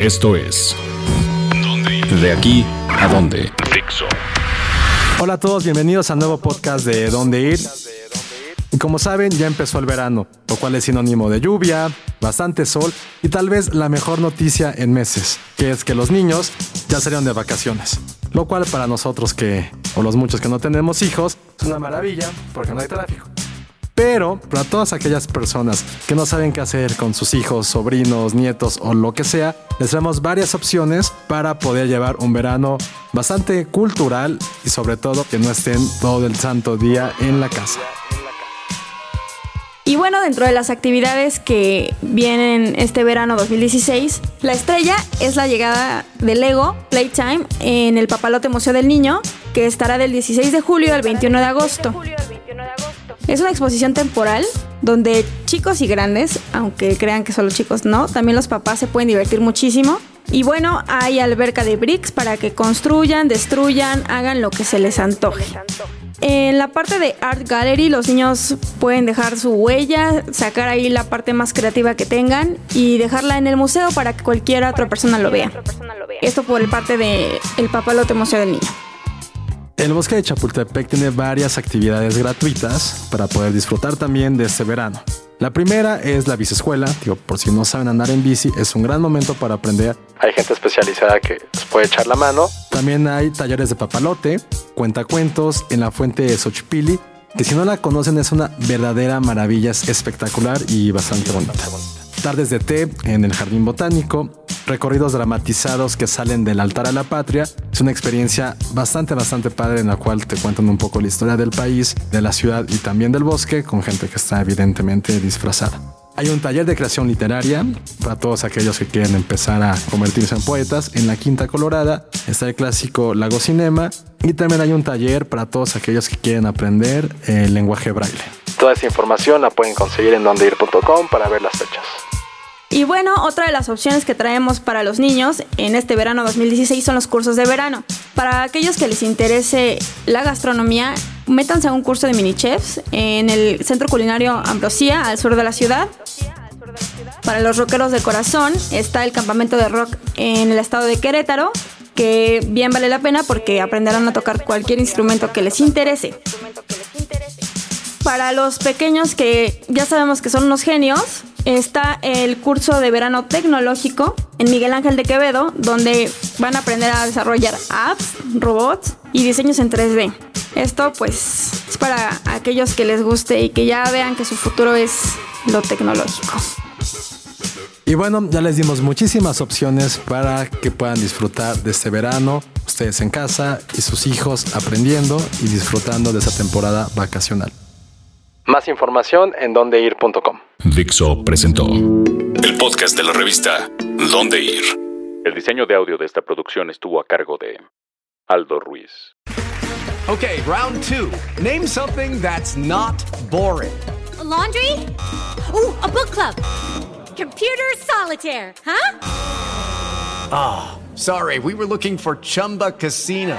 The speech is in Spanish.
Esto es De aquí a dónde. Hola a todos, bienvenidos al nuevo podcast de Dónde Ir. Y como saben, ya empezó el verano, lo cual es sinónimo de lluvia, bastante sol y tal vez la mejor noticia en meses, que es que los niños ya salieron de vacaciones. Lo cual para nosotros que, o los muchos que no tenemos hijos, es una maravilla porque no hay tráfico. Pero para todas aquellas personas que no saben qué hacer con sus hijos, sobrinos, nietos o lo que sea, les traemos varias opciones para poder llevar un verano bastante cultural y sobre todo que no estén todo el santo día en la casa. Y bueno, dentro de las actividades que vienen este verano 2016, la estrella es la llegada de Lego Playtime en el Papalote Museo del Niño, que estará del 16 de julio al 21 de agosto. Es una exposición temporal donde chicos y grandes, aunque crean que solo chicos no, también los papás se pueden divertir muchísimo. Y bueno, hay alberca de bricks para que construyan, destruyan, hagan lo que se les antoje. En la parte de Art Gallery los niños pueden dejar su huella, sacar ahí la parte más creativa que tengan y dejarla en el museo para que cualquier otra persona lo vea. Esto por el parte del el Papalote Museo del Niño. El bosque de Chapultepec tiene varias actividades gratuitas para poder disfrutar también de este verano. La primera es la biciescuela, digo, por si no saben andar en bici, es un gran momento para aprender. Hay gente especializada que les puede echar la mano. También hay talleres de papalote, cuentacuentos en la fuente de Xochipilli, que si no la conocen es una verdadera maravilla, es espectacular y bastante bonita. Tardes de té en el jardín botánico, recorridos dramatizados que salen del altar a la patria. Es una experiencia bastante, bastante padre en la cual te cuentan un poco la historia del país, de la ciudad y también del bosque, con gente que está evidentemente disfrazada. Hay un taller de creación literaria para todos aquellos que quieren empezar a convertirse en poetas. En la Quinta Colorada está el clásico Lago Cinema y también hay un taller para todos aquellos que quieren aprender el lenguaje braille. Toda esa información la pueden conseguir en dondeir.com para ver las fechas. Y bueno, otra de las opciones que traemos para los niños en este verano 2016 son los cursos de verano. Para aquellos que les interese la gastronomía, métanse a un curso de mini chefs en el Centro Culinario Ambrosía, al sur de la ciudad. Para los rockeros de corazón está el campamento de rock en el estado de Querétaro, que bien vale la pena porque aprenderán a tocar cualquier instrumento que les interese. Para los pequeños que ya sabemos que son unos genios, está el curso de verano tecnológico en Miguel Ángel de Quevedo, donde van a aprender a desarrollar apps, robots y diseños en 3D. Esto pues es para aquellos que les guste y que ya vean que su futuro es lo tecnológico. Y bueno, ya les dimos muchísimas opciones para que puedan disfrutar de este verano, ustedes en casa y sus hijos aprendiendo y disfrutando de esta temporada vacacional. Más información en dondeir.com. Dixo presentó el podcast de la revista Dónde Ir. El diseño de audio de esta producción estuvo a cargo de Aldo Ruiz. Okay, round two. Name something that's not boring. A laundry? Ooh, a book club. Computer solitaire, huh? Ah, oh, sorry, we were looking for Chumba Casino.